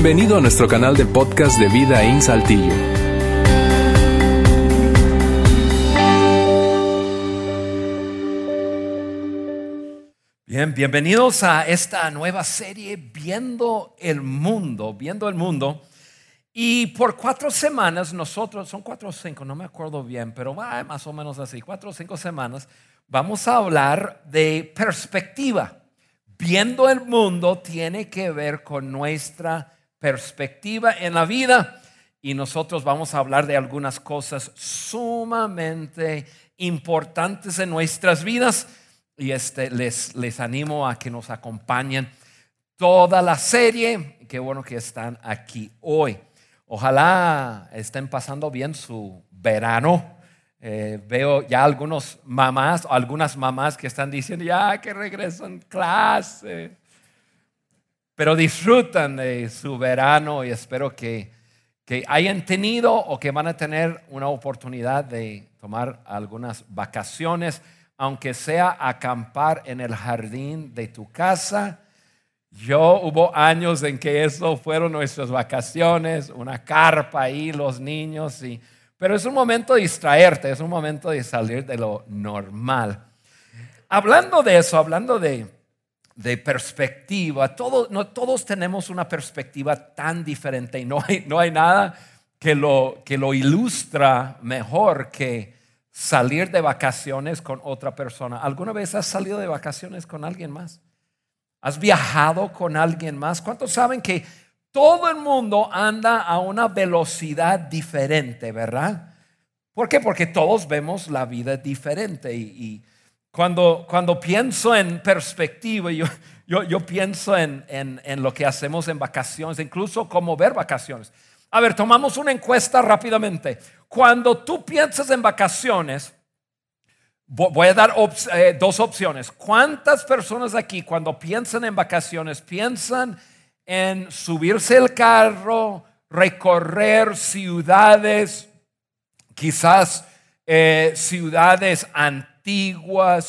Bienvenido a nuestro canal de podcast de Vida en Saltillo. Bien, bienvenidos a esta nueva serie Viendo el Mundo, Viendo el Mundo. Y por cuatro semanas nosotros, son cuatro o cinco, no me acuerdo bien, pero va más o menos así, cuatro o cinco semanas, vamos a hablar de perspectiva. Viendo el mundo tiene que ver con nuestra perspectiva en la vida y nosotros vamos a hablar de algunas cosas sumamente importantes en nuestras vidas y este, les, les animo a que nos acompañen toda la serie. Qué bueno que están aquí hoy. Ojalá estén pasando bien su verano. Eh, veo ya algunos mamás, algunas mamás que están diciendo ya que regresan clase. Pero disfrutan de su verano y espero que, que hayan tenido o que van a tener una oportunidad de tomar algunas vacaciones, aunque sea acampar en el jardín de tu casa yo hubo años en que eso fueron nuestras vacaciones, una carpa ahí, los niños, y, pero es un momento de distraerte, es un momento de salir de lo normal. Hablando de eso, hablando de, de perspectiva, todos, no, todos tenemos una perspectiva tan diferente y no hay, no hay nada que lo, que lo ilustra mejor que salir de vacaciones con otra persona. ¿Alguna vez has salido de vacaciones con alguien más? ¿Has viajado con alguien más? ¿Cuántos saben que todo el mundo anda a una velocidad diferente, verdad? ¿Por qué? Porque todos vemos la vida diferente. Y, cuando, cuando pienso en perspectiva, yo, yo, yo pienso en, en, en lo que hacemos en vacaciones, incluso cómo ver vacaciones. A ver, tomamos una encuesta rápidamente. Cuando tú piensas en vacaciones, Voy a dar eh, dos opciones. ¿Cuántas personas aquí cuando piensan en vacaciones piensan en subirse el carro, recorrer ciudades, quizás eh, ciudades antiguas,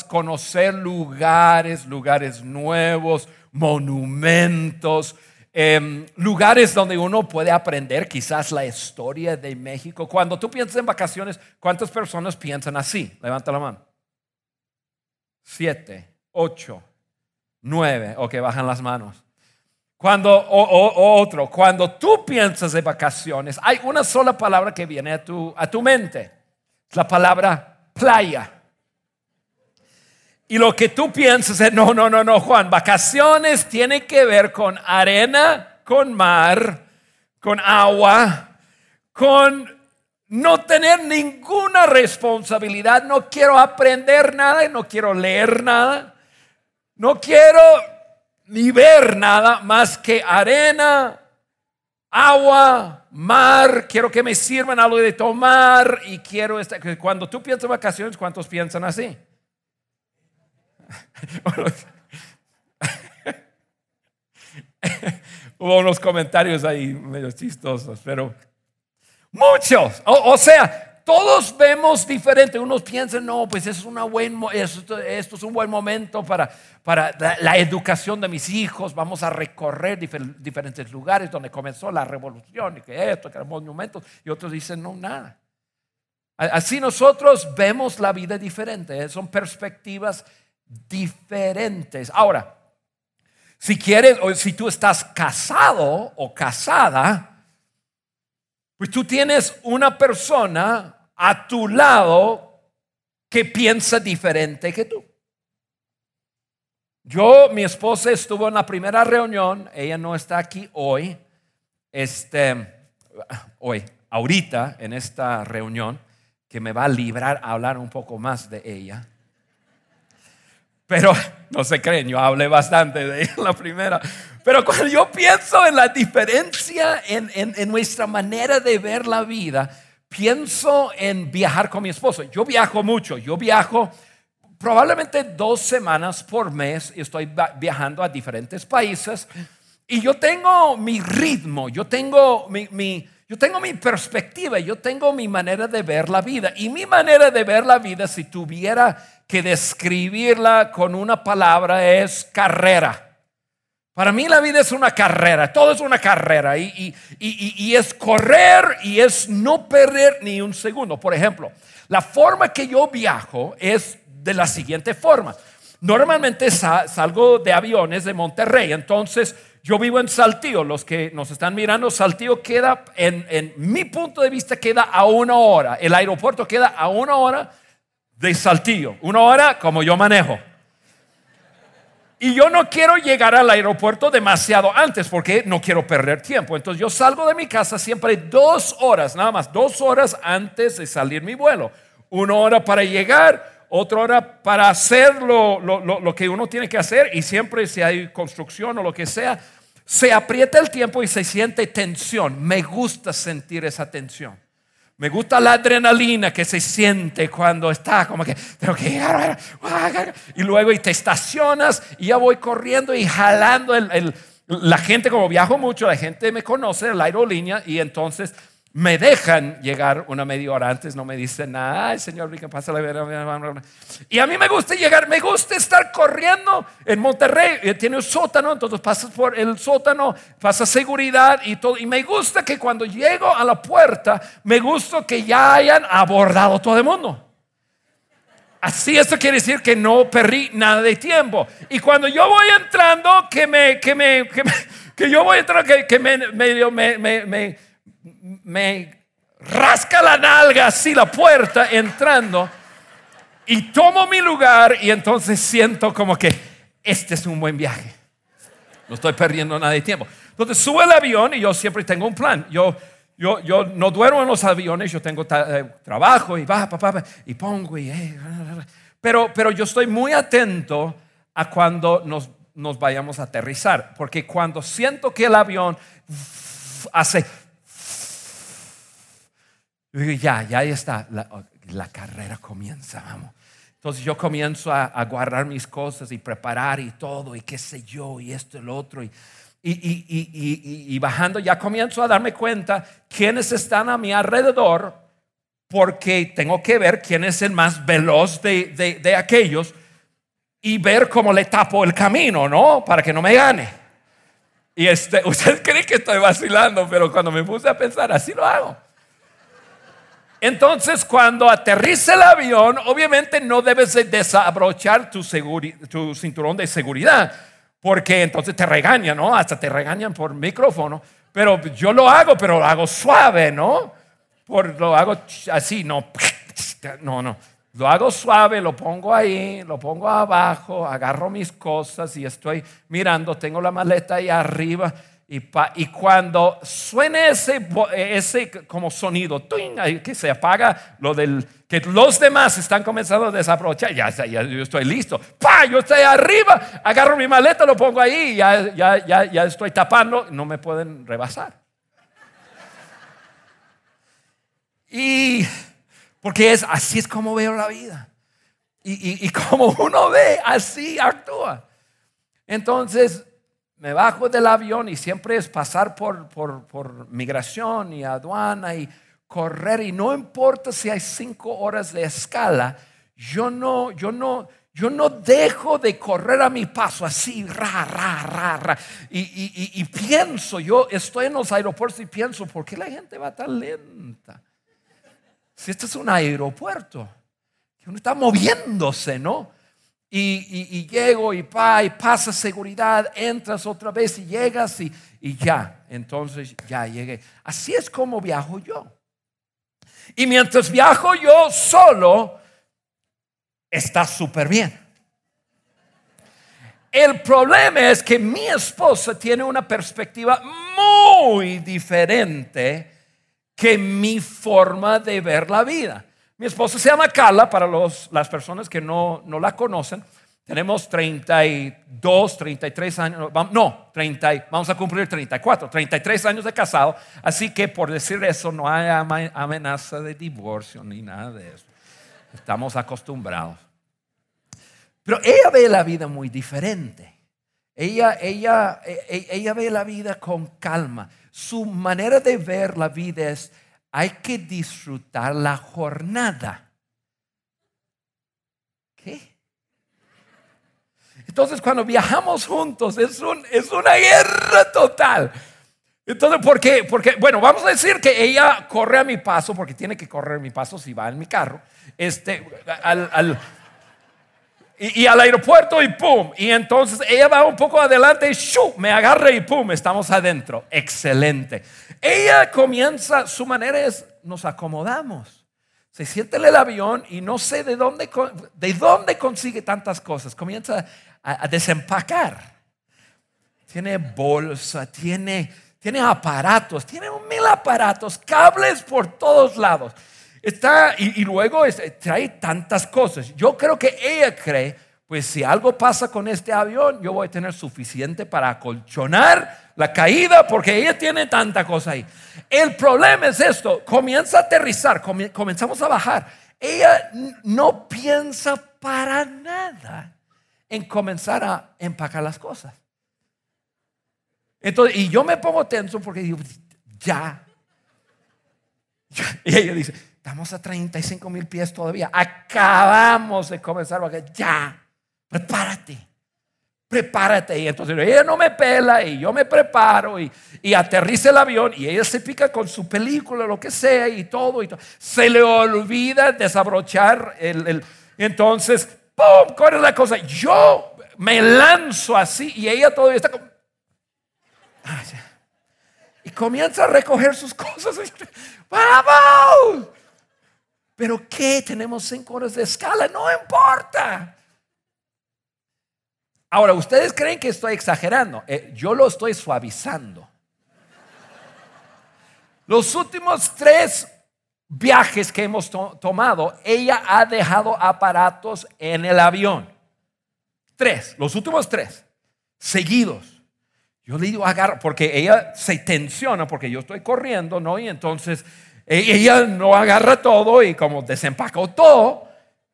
conocer lugares, lugares nuevos, monumentos, em, lugares donde uno puede aprender quizás la historia de México? Cuando tú piensas en vacaciones, ¿cuántas personas piensan así? Levanta la mano siete, ocho, nueve. Ok, bajan las manos. Cuando, otro, cuando tú piensas de vacaciones, hay una sola palabra que viene a tu, a tu mente. La palabra playa. Y lo que tú piensas es, no, no, no, no, Juan, vacaciones tiene que ver con arena, con mar, con agua, con no tener ninguna responsabilidad, no quiero aprender nada, no quiero leer nada, no quiero ni ver nada más que arena, agua, mar, quiero que me sirvan algo de tomar y quiero estar, cuando tú piensas en vacaciones, ¿cuántos piensan así? Hubo unos comentarios ahí medio chistosos, pero Muchos. O, sea, todos vemos diferente. Unos piensan, no, pues es una buen, esto, es un buen momento para, para la, educación de mis hijos. Vamos a recorrer diferentes lugares donde comenzó la revolución y que esto, que eran monumentos. Y otros dicen, no, nada. Así nosotros vemos la vida diferente. Son perspectivas diferentes. Ahora, si quieres, o si tú estás casado o casada, pues tú tienes una persona a tu lado que piensa diferente que tú. Yo, mi esposa estuvo en la primera reunión, ella no está aquí hoy, este, hoy, ahorita en esta reunión, que me va a librar a hablar un poco más de ella. Pero no se creen, yo hablé bastante de en la primera. Pero cuando yo pienso en la diferencia en, en, nuestra manera de ver la vida, pienso en viajar con mi esposo. Yo viajo mucho, yo viajo probablemente dos semanas por mes estoy viajando a diferentes países. Y yo tengo mi ritmo, yo tengo mi, mi, yo tengo mi perspectiva, yo tengo mi manera de ver la vida. Y mi manera de ver la vida, si tuviera que describirla con una palabra, es carrera. Para mí la vida es una carrera, todo es una carrera y, y- y- es correr y es no perder ni un segundo. Por ejemplo, la forma que yo viajo es de la siguiente forma. Normalmente sa- salgo de aviones de Monterrey, entonces yo vivo en Saltillo. Los que nos están mirando, Saltillo queda, en, en mi punto de vista, queda a una hora. El aeropuerto queda a una hora de Saltillo. Una hora como yo manejo. Y yo no quiero llegar al aeropuerto demasiado antes porque no quiero perder tiempo. Entonces yo salgo de mi casa siempre dos horas, nada más, dos horas antes de salir mi vuelo. Una hora para llegar, otra hora para hacer lo, lo- lo- que uno tiene que hacer y siempre si hay construcción o lo que sea, se aprieta el tiempo y se siente tensión. Me gusta sentir esa tensión. Me gusta la adrenalina que se siente cuando está como que tengo que llegar y luego y te estacionas y ya voy corriendo y jalando el, la gente como viajo mucho la gente me conoce la aerolínea y entonces me dejan llegar una media hora antes no me dicen nada. Ay señor pasa la y a mí me gusta llegar me gusta estar corriendo en Monterrey. Eh, tiene un sótano entonces pasas por el sótano pasa seguridad y todo. Y me gusta que cuando llego a la puerta me gusta que ya hayan abordado todo el mundo. Así eso quiere decir que no perdí nada de tiempo. Y cuando yo voy entrando, que me, que me, que, me- que yo voy entrando, que, que me, me, me, me, me rasca la nalga así la puerta entrando y tomo mi lugar y entonces siento como que este es un buen viaje. No estoy perdiendo nada de tiempo. Entonces subo el avión y yo siempre tengo un plan. Yo, yo, yo no duermo en los aviones, yo tengo eh, trabajo y va, papá, pa, y pongo y... eh, pero, pero yo estoy muy atento a cuando nos, nos vayamos a aterrizar, porque cuando siento que el avión hace... yo digo, Ya, ya está, la, la carrera comienza, vamos. Entonces yo comienzo a, a guardar mis cosas y preparar y todo, y qué sé yo, y esto y lo otro. Y- y- y- y bajando ya comienzo a darme cuenta quiénes están a mi alrededor, porque tengo que ver quién es el más veloz de, de- de aquellos y ver cómo le tapo el camino, ¿no? Para que no me gane. Y este, usted cree que estoy vacilando, pero cuando me puse a pensar, así lo hago. Entonces, cuando aterriza el avión, obviamente no debes de desabrochar tu, cinturón de seguridad, porque entonces te regañan, ¿no? Hasta te regañan por micrófono. Pero yo lo hago, pero lo hago suave, ¿no? Por, lo hago así, no. No, no. Lo hago suave, lo pongo ahí, lo pongo abajo, agarro mis cosas y estoy mirando, tengo la maleta ahí arriba. Y, pa- y cuando suene ese, bo- ese como sonido, que se apaga lo del que los demás están comenzando a desaprovechar, ya, ya, yo estoy listo. ¡Pa! Yo estoy arriba, agarro mi maleta, lo pongo ahí, ya, ya, ya, ya estoy tapando, no me pueden rebasar. Y porque es así es como veo la vida. Y, y como uno ve, así actúa. Entonces me bajo del avión y siempre es pasar por, por, por migración y aduana y correr. Y no importa si hay cinco horas de escala, yo no, yo no, yo no dejo de correr a mi paso así, ra, ra, ra, ra. Y, y- y- y pienso, yo estoy en los aeropuertos y pienso, ¿por qué la gente va tan lenta? Si este es un aeropuerto, que uno está moviéndose, ¿no? Y, y- llego y, pa, y pasa seguridad, entras otra vez y llegas y, y ya, entonces ya llegué. Así es como viajo yo. Y mientras viajo yo solo, está súper bien. El problema es que mi esposa tiene una perspectiva muy diferente que mi forma de ver la vida. Mi esposa se llama Carla, para los, las personas que no, no la conocen. Tenemos 32, 33 años, no, 30, y- vamos a cumplir 34, 33 años de casado. Así que por decir eso, no hay amenaza de divorcio ni nada de eso. Estamos acostumbrados. Pero ella ve la vida muy diferente. Ella, ella, e- e- ella ve la vida con calma. Su manera de ver la vida es, hay que disfrutar la jornada. ¿Qué? Entonces cuando viajamos juntos es, un, es una guerra total. Entonces, ¿por qué? Porque, bueno, vamos a decir que ella corre a mi paso, porque tiene que correr a mi paso si va en mi carro, este, al, y, al aeropuerto y pum. Y entonces ella va un poco adelante y ¡shu! me agarra y pum, estamos adentro. Excelente. Ella comienza, su manera es, nos acomodamos. Se siente en el avión y no sé de dónde, de dónde consigue tantas cosas. Comienza a desempacar. Tiene bolsa, tiene tiene aparatos, tiene mil aparatos, cables por todos lados. Está, y, luego trae tantas cosas. Yo creo que ella cree, pues si algo pasa con este avión, yo voy a tener suficiente para acolchonar la caída, porque ella tiene tanta cosa ahí. El problema es esto, comienza a aterrizar, comenzamos a bajar. Ella no piensa para nada en comenzar a empacar las cosas. Entonces, y yo me pongo tenso porque digo, ya. Y ella dice, estamos a 35 mil pies todavía. Acabamos de comenzar. Ya, prepárate. Prepárate. Y entonces ella no me pela y yo me preparo y, y aterriza el avión y ella se pica con su película, lo que sea y todo. Y todo. Se le olvida desabrochar el, el entonces, ¡pum! ¿Cuál es la cosa? Yo me lanzo así y ella todavía está como y comienza a recoger sus cosas. ¡Vamos! Pero ¿qué? Tenemos cinco horas de escala, no importa. Ahora, ustedes creen que estoy exagerando. Eh, yo lo estoy suavizando. Los últimos tres viajes que hemos tomado, ella ha dejado aparatos en el avión. Tres, los últimos tres, seguidos. Yo le digo, agarra, porque ella se tensiona porque yo estoy corriendo, ¿no? Y entonces ella no agarra todo y como desempacó todo,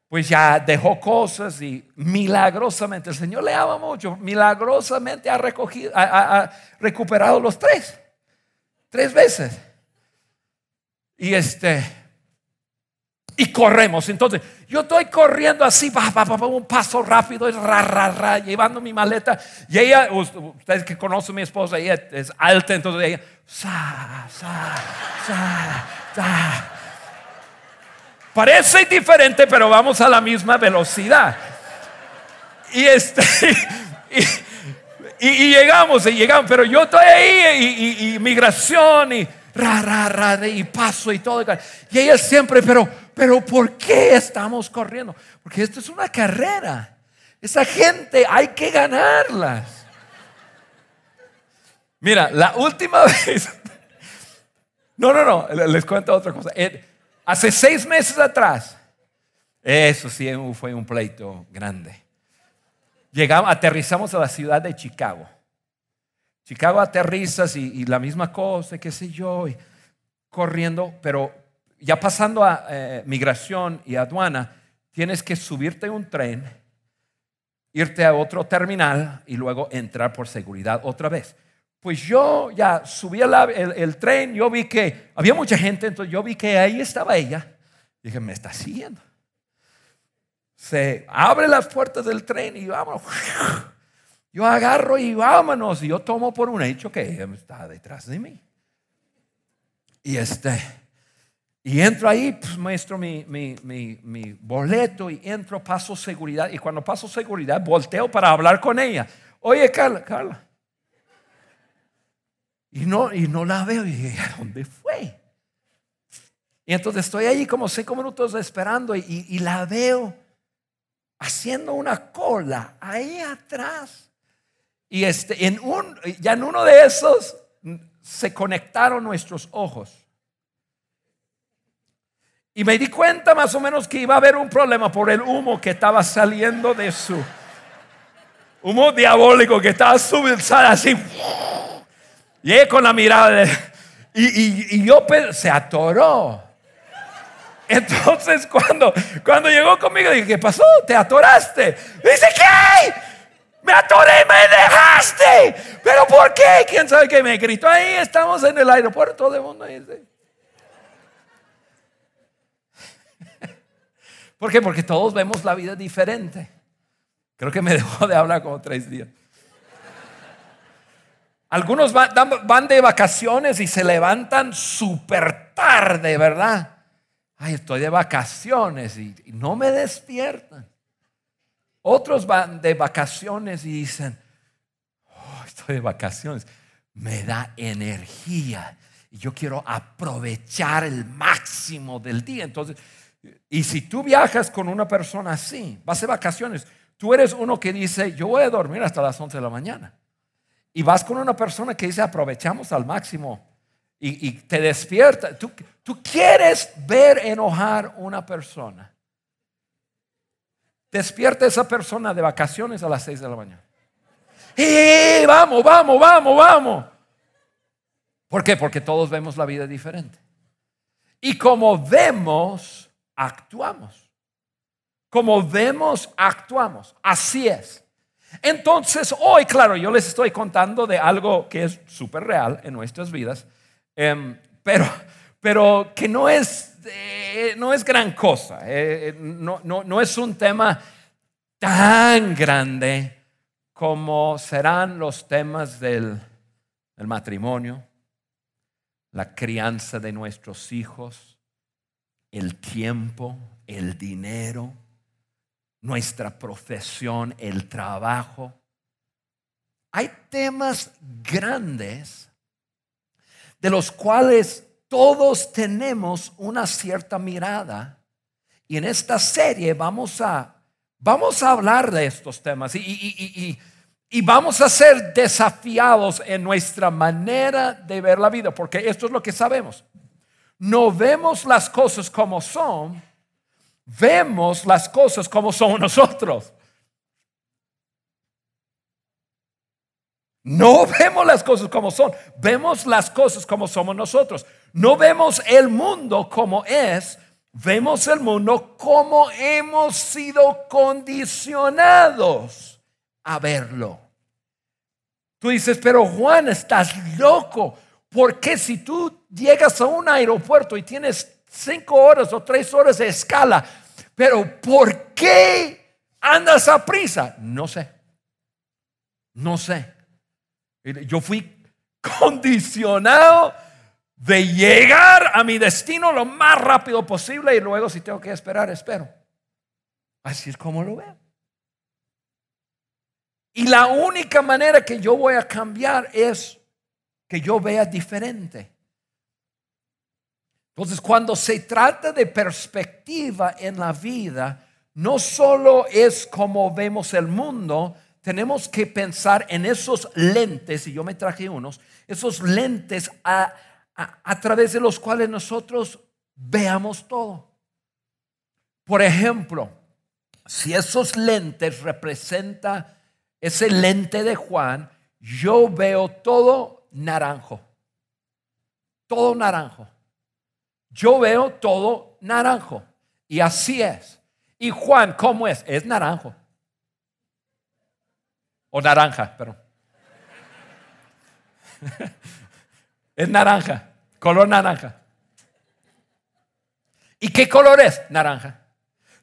pues ya dejó cosas y milagrosamente, el Señor le ama mucho, milagrosamente ha, recogido, ha recuperado los tres, tres veces. Y este, y corremos. Entonces, yo estoy corriendo así, un paso rápido, ra, ra, ra, llevando mi maleta. Y ella, ustedes que conocen a mi esposa, ella es alta, entonces ella, sa, sa, sa, sa. Parece diferente, pero vamos a la misma velocidad. Y este, y, llegamos, y llegamos, pero yo estoy ahí, y, migración, y y paso y todo. Y ella siempre, pero, pero ¿por qué estamos corriendo? Porque esto es una carrera. Esa gente hay que ganarlas. Mira, la última vez, no, no, no, les cuento otra cosa. Hace seis meses atrás, eso sí fue un pleito grande. Llegamos, aterrizamos a la ciudad de Chicago. Chicago aterrizas y, la misma cosa, qué sé yo, corriendo, pero ya pasando a eh, migración y aduana, tienes que subirte a un tren, irte a otro terminal y luego entrar por seguridad otra vez. Pues yo ya subí el, tren, yo vi que había mucha gente, entonces yo vi que ahí estaba ella. Dije, me está siguiendo. Se abre las puertas del tren y vamos. Yo agarro y vámonos. Y yo tomo por un hecho que ella está detrás de mí. Y este, y entro ahí, pues muestro mi, mi, mi, boleto y entro, paso seguridad. Y cuando paso seguridad, volteo para hablar con ella. Oye, Carla, Carla. Y no, y no la veo. Y dije, ¿a dónde fue? Y entonces estoy ahí como cinco minutos esperando y, y la veo haciendo una cola ahí atrás. Y este, en un, ya en uno de esos se conectaron nuestros ojos. Y me di cuenta más o menos que iba a haber un problema por el humo que estaba saliendo de su humo diabólico que estaba subiendo así. Llegué con la mirada y, y, yo se atoró. Entonces cuando, cuando llegó conmigo dije, ¿qué pasó? ¿Te atoraste? Dice, ¿qué? Me atoré, me dejaste. ¿Pero por qué? ¿Quién sabe qué me gritó? Ahí estamos en el aeropuerto de mundo. ¿Por qué? Porque todos vemos la vida diferente. Creo que me dejó de hablar como tres días. Algunos van, de vacaciones y se levantan súper tarde, ¿verdad? Ay, estoy de vacaciones y, no me despiertan. Otros van de vacaciones y dicen, oh, estoy de vacaciones, me da energía y yo quiero aprovechar el máximo del día. Entonces, y si tú viajas con una persona así, vas de vacaciones, tú eres uno que dice, yo voy a dormir hasta las 11 de la mañana. Y vas con una persona que dice aprovechamos al máximo y, te despierta. Tú, tú quieres ver enojar una persona. Despierta esa persona de vacaciones a las 6 de la mañana. ¡Y vamos, vamos, vamos, vamos! ¿Por qué? Porque todos vemos la vida diferente. Y como vemos, actuamos. Como vemos, actuamos. Así es. Entonces, hoy, claro, yo les estoy contando de algo que es súper real en nuestras vidas, em, pero, pero que no es, eh, no es gran cosa, eh, eh, no, no, es un tema tan grande como serán los temas del matrimonio, la crianza de nuestros hijos, el tiempo, el dinero nuestra profesión, el trabajo. Hay temas grandes de los cuales todos tenemos una cierta mirada y en esta serie vamos a, vamos a hablar de estos temas y, y, y vamos a ser desafiados en nuestra manera de ver la vida, porque esto es lo que sabemos. No vemos las cosas como son, vemos las cosas como son nosotros. No vemos las cosas como son, vemos las cosas como somos nosotros. No vemos el mundo como es, vemos el mundo como hemos sido condicionados a verlo. Tú dices, pero Juan, estás loco. Porque si tú llegas a un aeropuerto y tienes cinco horas o tres horas de escala. Pero ¿por qué andas a prisa? No sé. No sé. Yo fui condicionado de llegar a mi destino lo más rápido posible y luego si tengo que esperar, espero. Así es como lo veo. Y la única manera que yo voy a cambiar es que yo vea diferente. Entonces, cuando se trata de perspectiva en la vida, no solo es como vemos el mundo, tenemos que pensar en esos lentes, y yo me traje unos, esos lentes a, través de los cuales nosotros veamos todo. Por ejemplo, si esos lentes representan ese lente de Juan, yo veo todo naranjo. Todo naranjo yo veo todo naranjo. Y así es. Y Juan, ¿cómo es? Es naranjo. O naranja, pero. es naranja, color naranja. ¿Y qué color es? Naranja.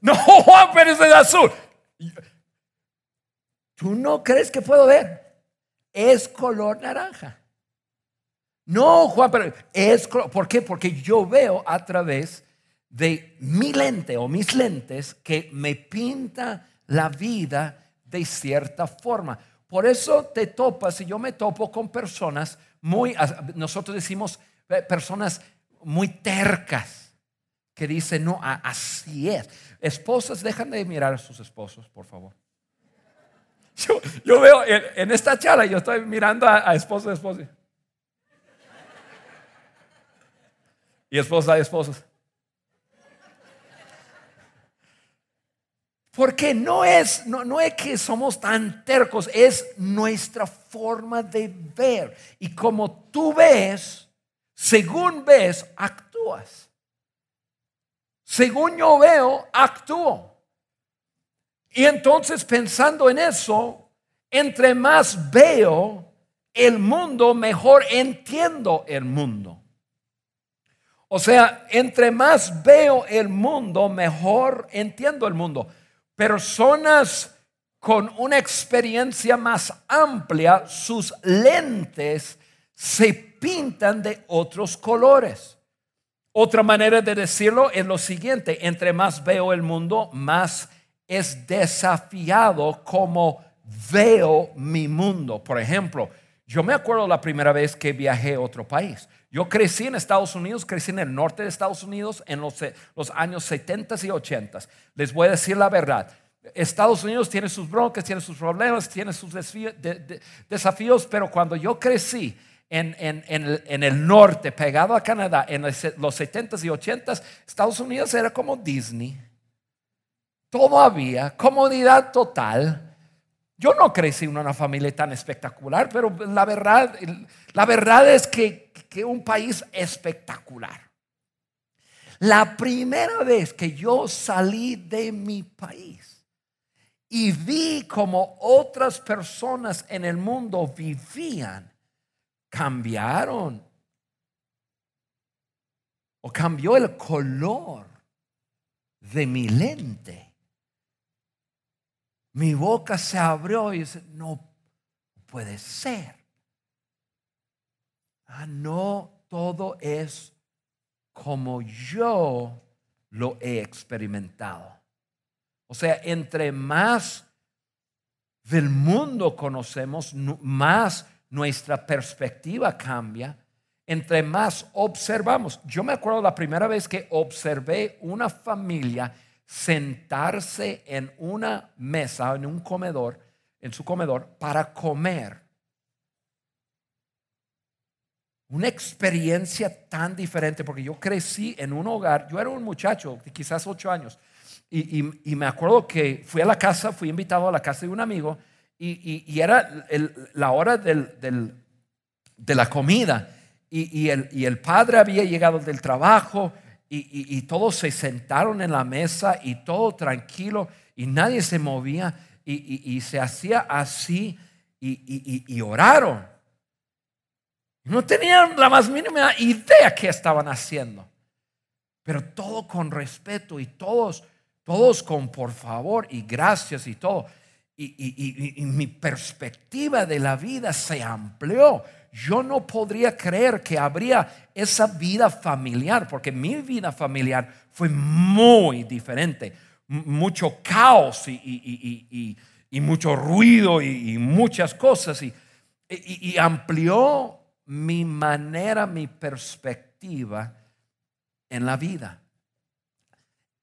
No, Juan, pero es azul. ¿Tú no crees que puedo ver? Es color naranja. No, Juan, pero es, ¿por qué? Porque yo veo a través de mi lente o mis lentes que me pinta la vida de cierta forma. Por eso te topas y yo me topo con personas muy, nosotros decimos eh, personas muy tercas que dicen, no, así es. Esposas, dejan de mirar a sus esposos, por favor. Yo, veo en, esta charla, yo estoy mirando a, a esposos. Y esposa de esposos. Porque no es, no, no es que somos tan tercos, es nuestra forma de ver. Y como tú ves, según ves, actúas. Según yo veo, actúo. Y entonces pensando en eso, entre más veo el mundo, mejor entiendo el mundo. O sea, entre más veo el mundo, mejor entiendo el mundo. Personas con una experiencia más amplia, sus lentes se pintan de otros colores. Otra manera de decirlo es lo siguiente, entre más veo el mundo, más es desafiado como veo mi mundo. Por ejemplo, yo me acuerdo la primera vez que viajé a otro país. Yo crecí en Estados Unidos, crecí en el norte de Estados Unidos en los, los años 70 y 80. Les voy a decir la verdad. Estados Unidos tiene sus broncas, tiene sus problemas, tiene sus desafíos, pero cuando yo crecí en, el, norte, pegado a Canadá, en los 70s y 80s, Estados Unidos era como Disney. Todo había, comodidad total. Yo no crecí en una familia tan espectacular, pero la verdad, la verdad es que, que un país espectacular. La primera vez que yo salí de mi país y vi como otras personas en el mundo vivían, cambiaron. O cambió el color de mi lente. Mi boca se abrió y dice, no puede ser. Ah, no todo es como yo lo he experimentado. O sea, entre más del mundo conocemos, más nuestra perspectiva cambia, entre más observamos. Yo me acuerdo la primera vez que observé una familia sentarse en una mesa, en un comedor, en su comedor, para comer. Una experiencia tan diferente, porque yo crecí en un hogar, yo era un muchacho de quizás ocho años, y, me acuerdo que fui a la casa, fui invitado a la casa de un amigo, y, era la hora de la comida y, el, padre había llegado del trabajo y, todos se sentaron en la mesa y todo tranquilo y nadie se movía y, se hacía así y, oraron. No tenían la más mínima idea qué estaban haciendo, pero todo con respeto y todos, todos con por favor y gracias y todo y, mi perspectiva de la vida se amplió. Yo no podría creer que habría esa vida familiar, porque mi vida familiar fue muy diferente. mucho caos y, mucho ruido y, muchas cosas. y amplió mi manera, mi perspectiva en la vida.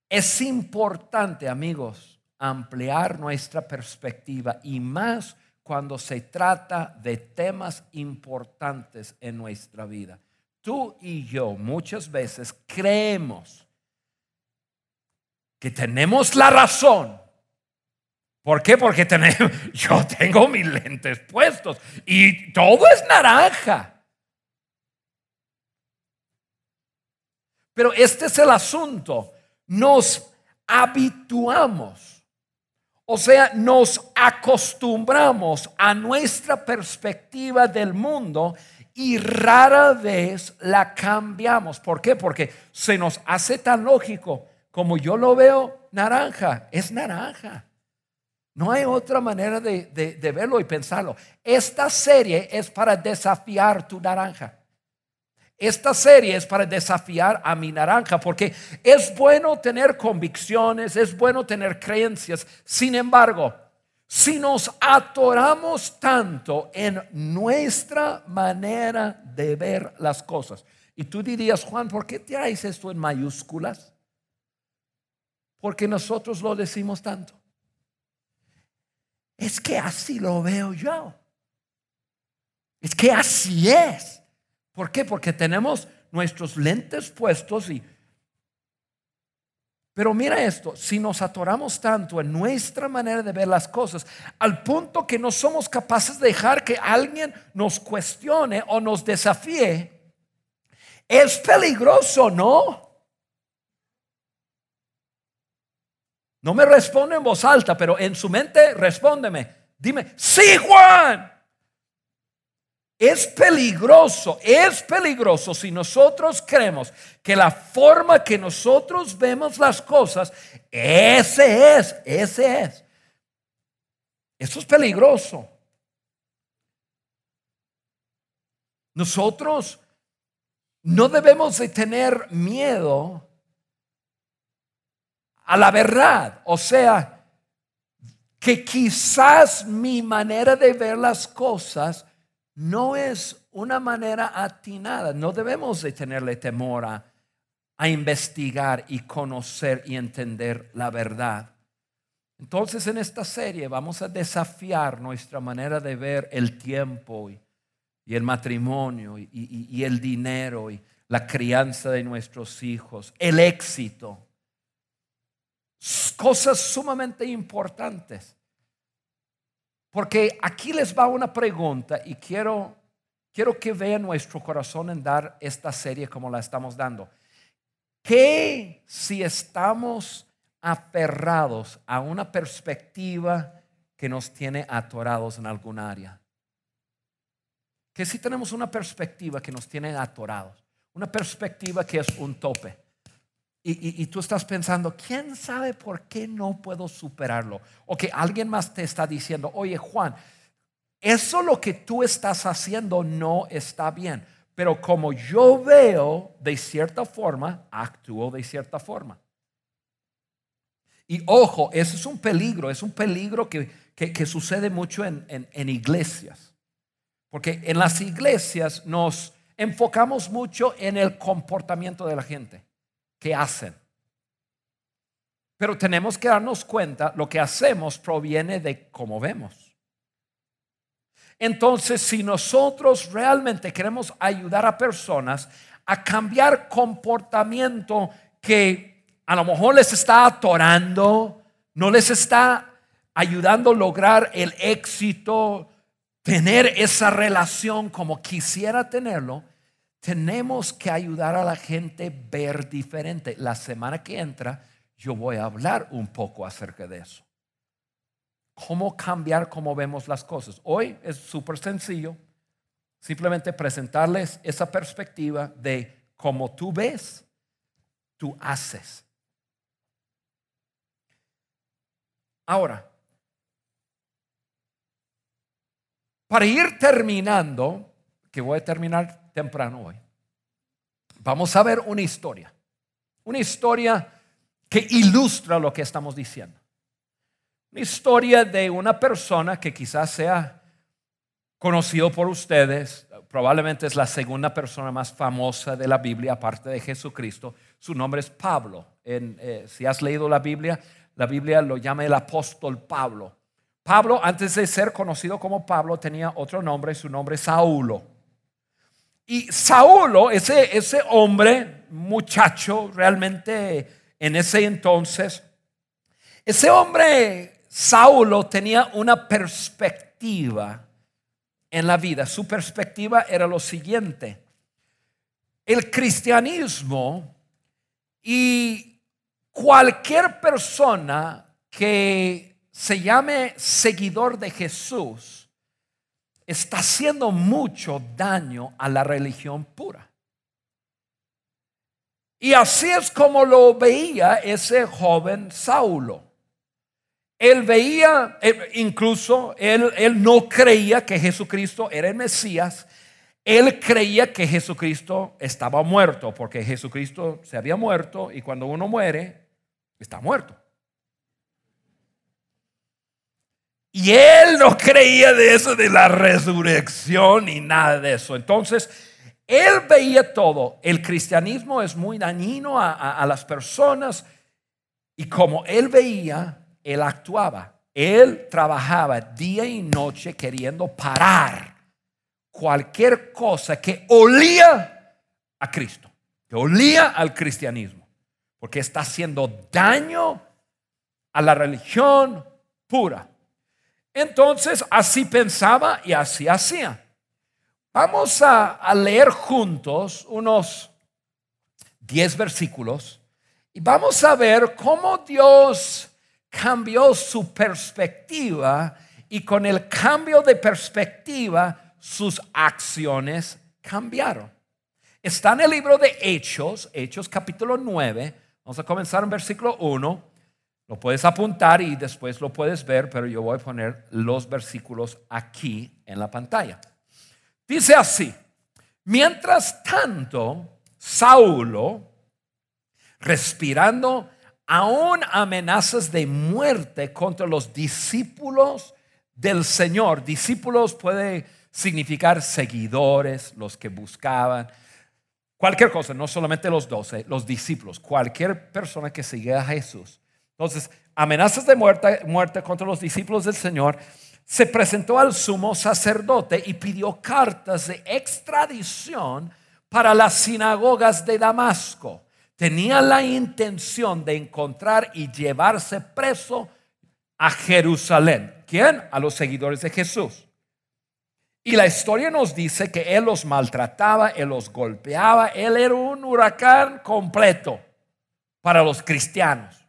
Es importante, amigos, ampliar nuestra perspectiva y más cuando se trata de temas importantes en nuestra vida. Tú y yo muchas veces creemos que tenemos la razón. ¿Por qué? Porque tenemos, yo tengo mis lentes puestos y todo es naranja. Pero este es el asunto. Nos habituamos o sea, nos acostumbramos a nuestra perspectiva del mundo y rara vez la cambiamos. ¿Por qué? Porque se nos hace tan lógico como yo lo veo naranja, es naranja. No hay otra manera de, de verlo y pensarlo. Esta serie es para desafiar tu naranja. Esta serie es para desafiar a mi naranja, porque es bueno tener convicciones, es bueno tener creencias. Sin embargo, si nos atoramos tanto en nuestra manera de ver las cosas, y tú dirías, Juan, ¿por qué traes esto en mayúsculas? Porque nosotros lo decimos tanto. Es que así lo veo yo. Es que así es. ¿Por qué? Porque tenemos nuestros lentes puestos y... Pero mira esto, si nos atoramos tanto en nuestra manera de ver las cosas, al punto que no somos capaces de dejar que alguien nos cuestione o nos desafíe, es peligroso, ¿no? No me responde en voz alta, pero en su mente respóndeme. Dime, sí, Juan. Es peligroso, es peligroso si nosotros creemos que la forma que nosotros vemos las cosas, ese es, ese es. Eso es peligroso. Nosotros no debemos de tener miedo a la verdad. O sea, que quizás mi manera de ver las cosas no es una manera atinada. No debemos de tenerle temor a, investigar y conocer y entender la verdad. Entonces en esta serie vamos a desafiar nuestra manera de ver el tiempo y, el matrimonio y el dinero y la crianza de nuestros hijos, el éxito. Cosas sumamente importantes. Porque aquí les va una pregunta y quiero, quiero que vean nuestro corazón en dar esta serie como la estamos dando. ¿Qué si estamos aferrados a una perspectiva que nos tiene atorados en algún área? ¿Qué si tenemos una perspectiva que nos tiene atorados? Una perspectiva que es un tope. Y, tú estás pensando, ¿quién sabe por qué no puedo superarlo? O que alguien más te está diciendo, oye Juan, eso lo que tú estás haciendo no está bien. Pero como yo veo de cierta forma, actúo de cierta forma. Y ojo, eso es un peligro, es un peligro que, sucede mucho en, en iglesias. Porque en las iglesias nos enfocamos mucho en el comportamiento de la gente, que hacen. Pero tenemos que darnos cuenta, lo que hacemos proviene de cómo vemos. Entonces, si nosotros realmente queremos ayudar a personas a cambiar comportamiento que a lo mejor les está atorando, no les está ayudando a lograr el éxito, tener esa relación como quisiera tenerlo, tenemos que ayudar a la gente a ver diferente. La semana que entra yo voy a hablar un poco acerca de eso. Cómo cambiar cómo vemos las cosas. Hoy es súper sencillo. Simplemente presentarles esa perspectiva de cómo tú ves, tú haces. Ahora, para ir terminando, que voy a terminar temprano hoy, vamos a ver una historia. Una historia que ilustra lo que estamos diciendo. Una historia de una persona que quizás sea conocido por ustedes, probablemente es la segunda persona más famosa de la Biblia, aparte de Jesucristo. Su nombre es Pablo. En, eh, si has leído la Biblia, la Biblia lo llama el apóstol Pablo. Pablo, antes de ser conocido como Pablo, tenía otro nombre, su nombre es Saulo. Y Saulo, ese, ese hombre, muchacho, realmente en ese entonces, ese hombre, Saulo, tenía una perspectiva en la vida. Su perspectiva era lo siguiente. El cristianismo y cualquier persona que se llame seguidor de Jesús, está haciendo mucho daño a la religión pura. Y así es como lo veía ese joven Saulo. Él veía, eh, incluso él, él no creía que Jesucristo era el Mesías. Él creía que Jesucristo estaba muerto, porque Jesucristo se había muerto y cuando uno muere, está muerto. Y él no creía de eso, de la resurrección ni nada de eso. Entonces, él veía todo. El cristianismo es muy dañino a, las personas y como él veía, él actuaba. Él trabajaba día y noche queriendo parar cualquier cosa que olía a Cristo, que olía al cristianismo, porque está haciendo daño a la religión pura. Entonces así pensaba y así hacía. Vamos a, leer juntos unos 10 versículos y vamos a ver cómo Dios cambió su perspectiva y con el cambio de perspectiva sus acciones cambiaron. Está en el libro de Hechos, Hechos capítulo 9, vamos a comenzar en versículo 1. Lo puedes apuntar y después lo puedes ver, pero yo voy a poner los versículos aquí en la pantalla. Dice así, mientras tanto, Saulo, respirando aún amenazas de muerte contra los discípulos del Señor, discípulos puede significar seguidores, los que buscaban, cualquier cosa, no solamente los doce, los discípulos, cualquier persona que seguía a Jesús. Entonces, amenazas de muerte, contra los discípulos del Señor, se presentó al sumo sacerdote y pidió cartas de extradición para las sinagogas de Damasco. Tenía la intención de encontrar y llevarse preso a Jerusalén. ¿Quién? A los seguidores de Jesús. Y la historia nos dice que él los maltrataba, él los golpeaba, él era un huracán completo para los cristianos.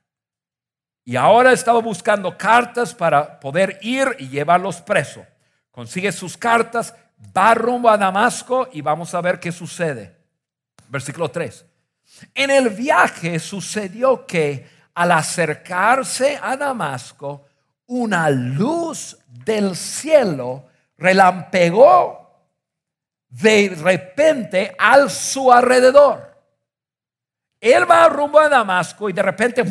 Y ahora estaba buscando cartas para poder ir y llevarlos presos. Consigue sus cartas, va rumbo a Damasco y vamos a ver qué sucede. Versículo 3. En el viaje sucedió que al acercarse a Damasco, una luz del cielo relampegó de repente al su alrededor. Él va rumbo a Damasco y de repente,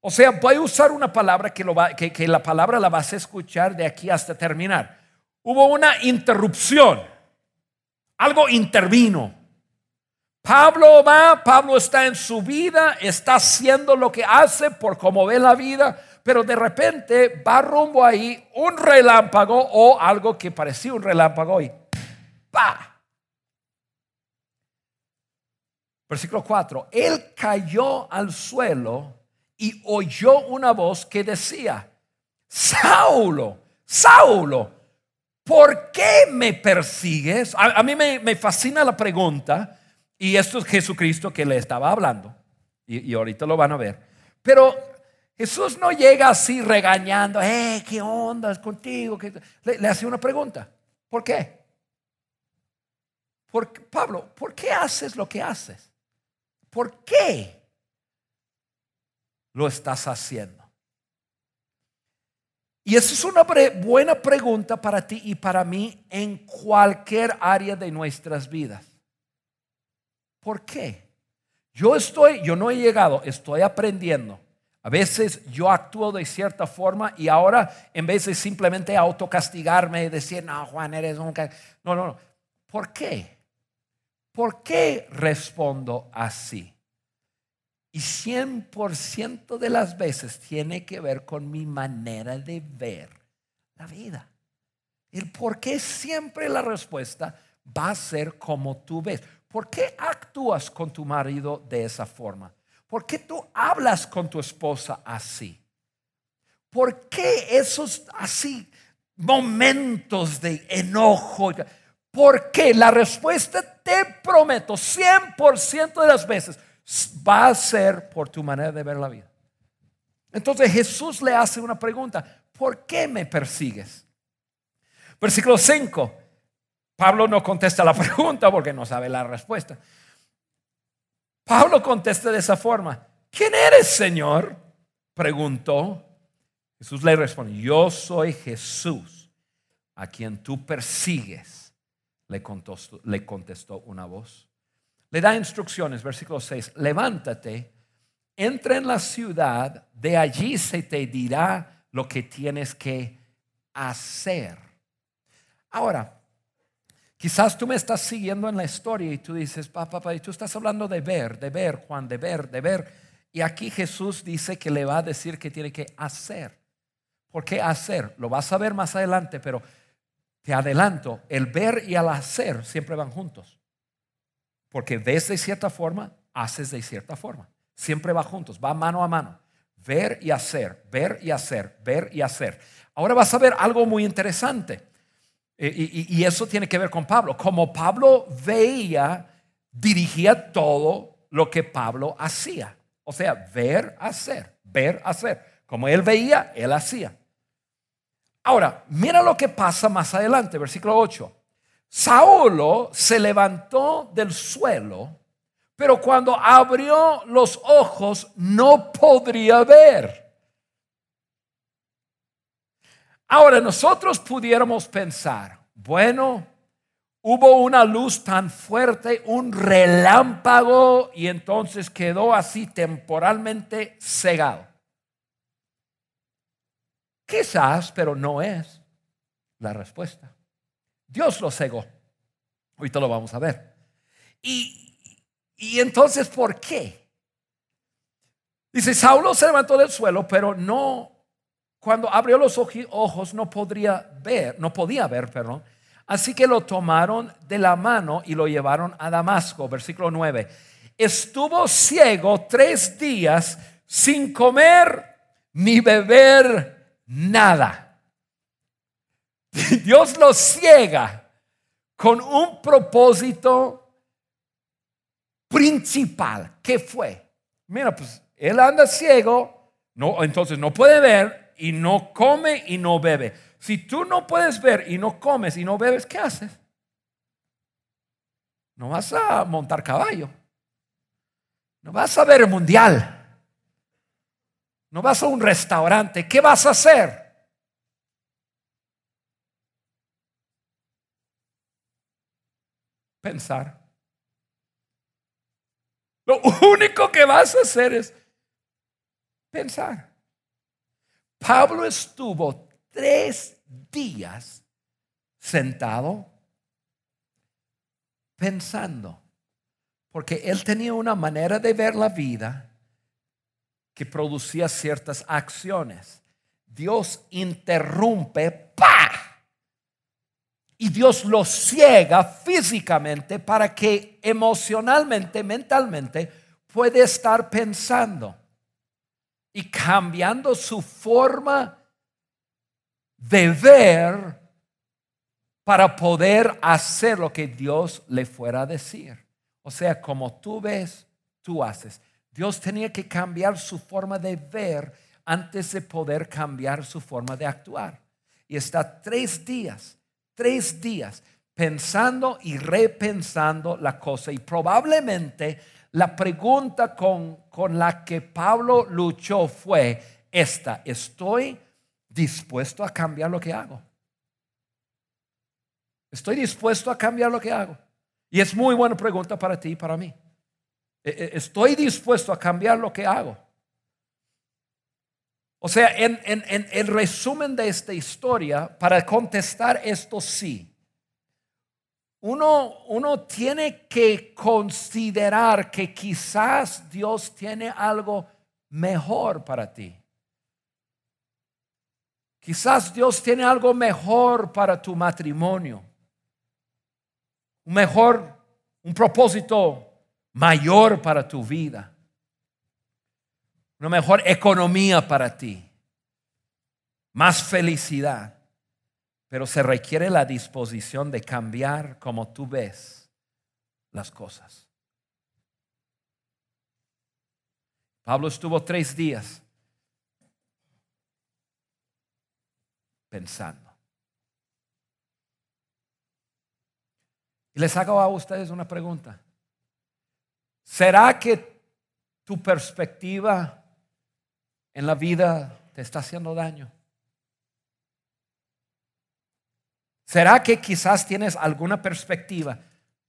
o sea, voy a usar una palabra que, lo va, que, la palabra la vas a escuchar de aquí hasta terminar. Hubo una interrupción, algo intervino. Pablo va, Pablo está en su vida, está haciendo lo que hace por cómo ve la vida, pero de repente va rumbo ahí un relámpago o algo que parecía un relámpago y ¡pa! Versículo 4. Él cayó al suelo y oyó una voz que decía, Saulo, Saulo, ¿por qué me persigues? A, mí me, fascina la pregunta y esto es Jesucristo que le estaba hablando y, y ahorita lo van a ver. Pero Jesús no llega así regañando, eh, ¿qué onda es contigo? Le, hace una pregunta. ¿Por qué? Porque, Pablo, ¿por qué haces lo que haces? ¿Por qué lo estás haciendo? Y esa es una buena pregunta para ti y para mí en cualquier área de nuestras vidas. ¿Por qué? Yo estoy, yo no he llegado, estoy aprendiendo. A veces yo actúo de cierta forma y ahora en vez de simplemente autocastigarme y decir, no, Juan, eres un... No, no, no. ¿Por qué? ¿Por qué respondo así? Y 100% de las veces tiene que ver con mi manera de ver la vida. El por qué siempre la respuesta va a ser como tú ves. ¿Por qué actúas con tu marido de esa forma? ¿Por qué tú hablas con tu esposa así? ¿Por qué esos así momentos de enojo? ¿Por qué? La respuesta te prometo 100% de las veces va a ser por tu manera de ver la vida. Entonces Jesús le hace una pregunta, ¿por qué me persigues? Versículo 5. Pablo no contesta la pregunta porque no sabe la respuesta. Pablo contesta de esa forma. ¿Quién eres, Señor? Preguntó. Jesús le respondió, yo soy Jesús, a quien tú persigues. Le contestó, le contestó una voz. Le da instrucciones, versículo 6, levántate, entra en la ciudad, de allí se te dirá lo que tienes que hacer. Ahora, Quizás tú me estás siguiendo en la historia y tú dices, papá, papá, y tú estás hablando de ver, de ver, Juan, de ver, de ver. Y aquí Jesús dice que le va a decir que tiene que hacer. ¿Por qué hacer? Lo vas a ver más adelante, pero te adelanto, el ver y el hacer siempre van juntos. Porque ves de cierta forma, haces de cierta forma. Siempre va juntos, va mano a mano. Ver y hacer, ver y hacer, ver y hacer. Ahora vas a ver algo muy interesante. Eh, y, eso tiene que ver con Pablo. Como Pablo veía, dirigía todo lo que Pablo hacía. O sea, ver, hacer, ver, hacer. Como él veía, él hacía. Ahora, mira lo que pasa más adelante, versículo 8. Saulo se levantó del suelo, pero cuando abrió los ojos no podría ver. Ahora nosotros pudiéramos pensar, bueno, hubo una luz tan fuerte, un relámpago, y entonces quedó así temporalmente cegado. Quizás, pero no es la respuesta. Dios lo cegó. Ahorita lo vamos a ver. Y, y entonces, ¿por qué? Dice, Saulo se levantó del suelo, pero no cuando abrió los ojos no podría ver, no podía ver, perdón. Así que lo tomaron de la mano y lo llevaron a Damasco, versículo 9. Estuvo ciego tres días sin comer ni beber nada. Dios lo ciega con un propósito principal. ¿Qué fue? Mira, pues él anda ciego, no, entonces no puede ver, y no come y no bebe. Si tú no puedes ver y no comes y no bebes, ¿qué haces? No vas a montar caballo. No vas a ver el mundial. No vas a un restaurante. ¿Qué vas a hacer? Pensar. Lo único que vas a hacer es pensar. Pablo estuvo tres días sentado pensando, porque él tenía una manera de ver la vida que producía ciertas acciones. Dios interrumpe. Y Dios lo ciega físicamente para que emocionalmente, mentalmente, puede estar pensando y cambiando su forma de ver para poder hacer lo que Dios le fuera a decir. O sea, como tú ves, tú haces. Dios tenía que cambiar su forma de ver antes de poder cambiar su forma de actuar. Y está tres días, tres días pensando y repensando la cosa. Y probablemente la pregunta con, la que Pablo luchó fue esta, ¿estoy dispuesto a cambiar lo que hago? ¿Estoy dispuesto a cambiar lo que hago? Y es muy buena pregunta para ti y para mí. E, e, ¿Estoy dispuesto a cambiar lo que hago? O sea, en, en el resumen de esta historia, para contestar esto sí, uno, uno tiene que considerar que quizás Dios tiene algo mejor para ti. Quizás Dios tiene algo mejor para tu matrimonio. Un mejor, un propósito mayor para tu vida. Una mejor economía para ti. Más felicidad pero se requiere la disposición de cambiar como tú ves las cosas. Pablo estuvo tres días pensando. Y les hago a ustedes una pregunta. ¿Será que tu perspectiva en la vida te está haciendo daño? ¿Será que quizás tienes alguna perspectiva?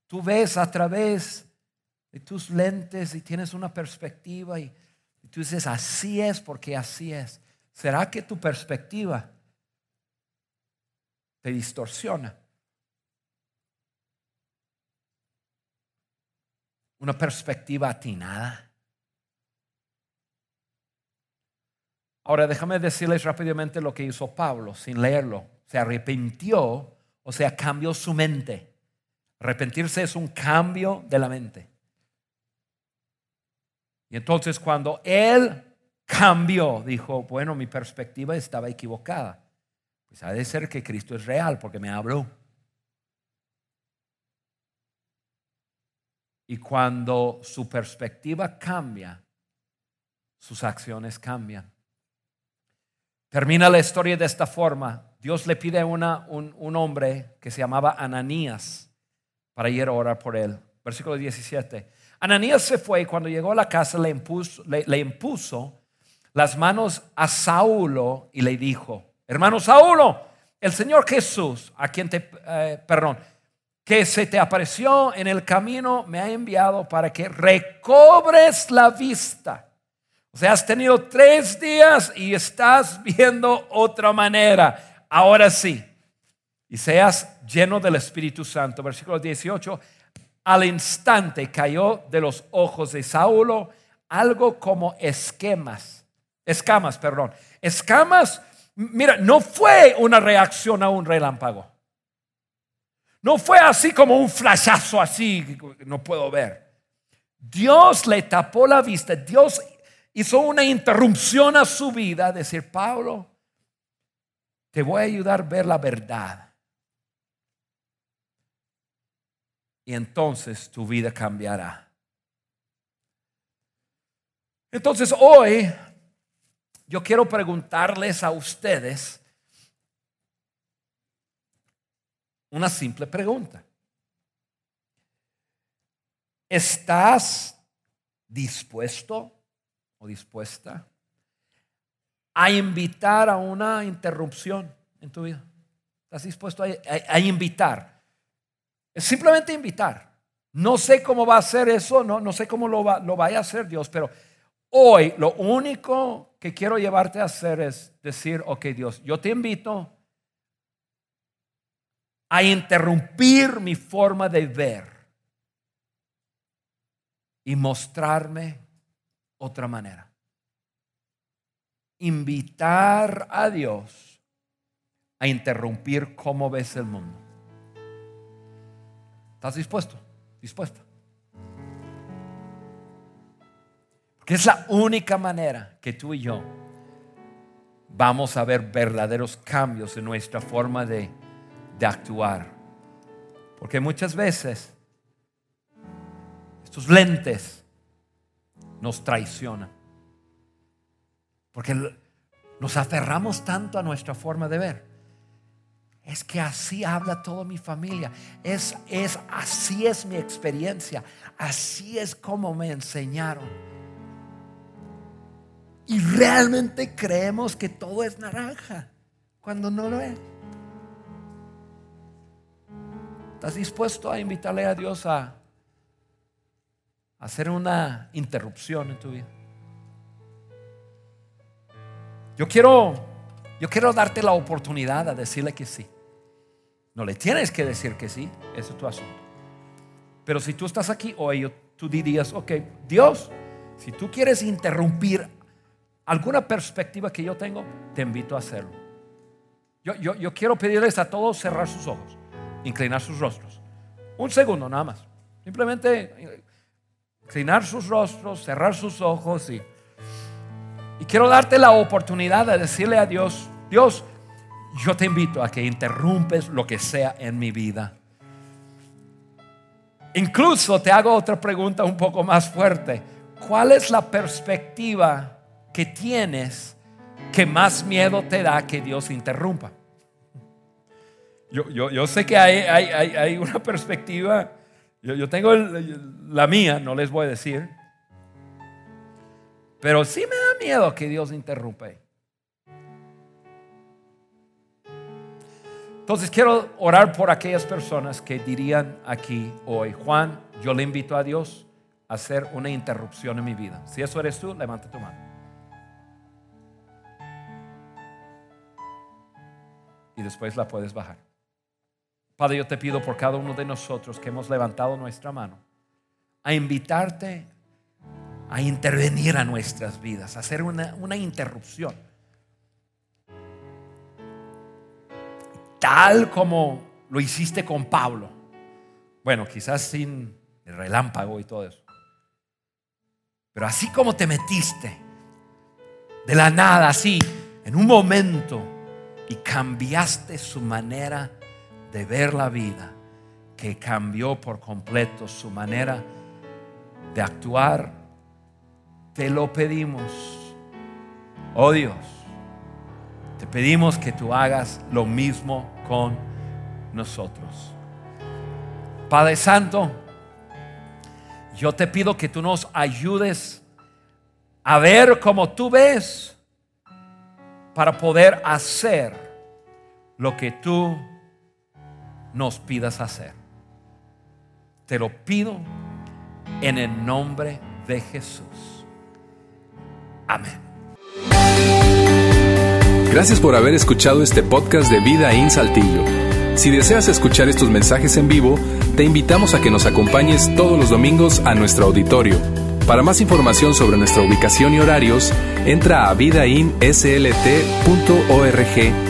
Tú ves a través de tus lentes y tienes una perspectiva y, tú dices, así es porque así es. ¿Será que tu perspectiva te distorsiona? Una perspectiva atinada. Ahora déjame decirles rápidamente lo que hizo Pablo sin leerlo se arrepintió, o sea, cambió su mente. Arrepentirse es un cambio de la mente. Y entonces cuando él cambió, dijo, bueno, mi perspectiva estaba equivocada. Pues ha de ser que Cristo es real porque me habló. Y cuando su perspectiva cambia, sus acciones cambian. Termina la historia de esta forma. Dios le pide a un, hombre que se llamaba Ananías para ir a orar por él. Versículo 17. Ananías se fue y cuando llegó a la casa le impuso, le, impuso las manos a Saulo y le dijo, hermano Saulo, el Señor Jesús, a quien te, eh, perdón, que se te apareció en el camino, me ha enviado para que recobres la vista. O sea, has tenido tres días y estás viendo otra manera. Ahora sí. Y seas lleno del Espíritu Santo. Versículo 18. Al instante cayó de los ojos de Saulo algo como esquemas. Escamas, perdón. Escamas, mira, no fue una reacción a un relámpago. No fue así como un flashazo así, no puedo ver. Dios le tapó la vista. Dios hizo una interrupción a su vida, decir, Pablo, te voy a ayudar a ver la verdad. Y entonces tu vida cambiará. Entonces hoy yo quiero preguntarles a ustedes una simple pregunta. ¿Estás dispuesto o dispuesta a invitar a una interrupción en tu vida? ¿Estás dispuesto a, invitar? Es simplemente invitar. No sé cómo va a ser eso, no, no sé cómo lo, va, lo vaya a hacer Dios, pero hoy lo único que quiero llevarte a hacer es decir, ok Dios, yo te invito a interrumpir mi forma de ver y mostrarme otra manera. Invitar a Dios a interrumpir cómo ves el mundo. ¿Estás dispuesto? ¿Dispuesta? Porque es la única manera que tú y yo vamos a ver verdaderos cambios en nuestra forma de, de actuar. Porque muchas veces estos lentes nos traiciona. Porque nos aferramos tanto a nuestra forma de ver. Es que así habla toda mi familia. Es, es así es mi experiencia. Así es como me enseñaron. Y realmente creemos que todo es naranja cuando no lo es. ¿Estás dispuesto a invitarle a Dios a hacer una interrupción en tu vida. Yo quiero, yo quiero darte la oportunidad a decirle que sí. No le tienes que decir que sí, ese es tu asunto. Pero si tú estás aquí hoy, tú dirías, ok, Dios, si tú quieres interrumpir alguna perspectiva que yo tengo, te invito a hacerlo. Yo, yo, yo quiero pedirles a todos cerrar sus ojos, inclinar sus rostros. Un segundo nada más. Simplemente inclinar sus rostros, cerrar sus ojos y, y quiero darte la oportunidad de decirle a Dios, Dios, yo te invito a que interrumpes lo que sea en mi vida. Incluso te hago otra pregunta un poco más fuerte. ¿Cuál es la perspectiva que tienes que más miedo te da que Dios interrumpa? Yo, yo, yo sé que hay, hay, hay una perspectiva yo, tengo la mía, no les voy a decir. Pero sí me da miedo que Dios interrumpe. Entonces quiero orar por aquellas personas que dirían aquí hoy, Juan, yo le invito a Dios a hacer una interrupción en mi vida. Si eso eres tú, levanta tu mano. Y después la puedes bajar. Padre, yo te pido por cada uno de nosotros que hemos levantado nuestra mano a invitarte a intervenir a nuestras vidas, a hacer una, una interrupción. Tal como lo hiciste con Pablo. Bueno, quizás sin el relámpago y todo eso. Pero así como te metiste de la nada, así, en un momento, y cambiaste su manera de ver la vida que cambió por completo su manera de actuar, te lo pedimos. Oh Dios, te pedimos que tú hagas lo mismo con nosotros. Padre Santo, Yo te pido que tú nos ayudes a ver como tú ves para poder hacer lo que tú nos pidas hacer. Te lo pido en el nombre de Jesús. Amén. Gracias por haber escuchado este podcast de Vida en Saltillo. Si deseas escuchar estos mensajes en vivo, te invitamos a que nos acompañes todos los domingos a nuestro auditorio. Para más información sobre nuestra ubicación y horarios, entra a vidainslt.org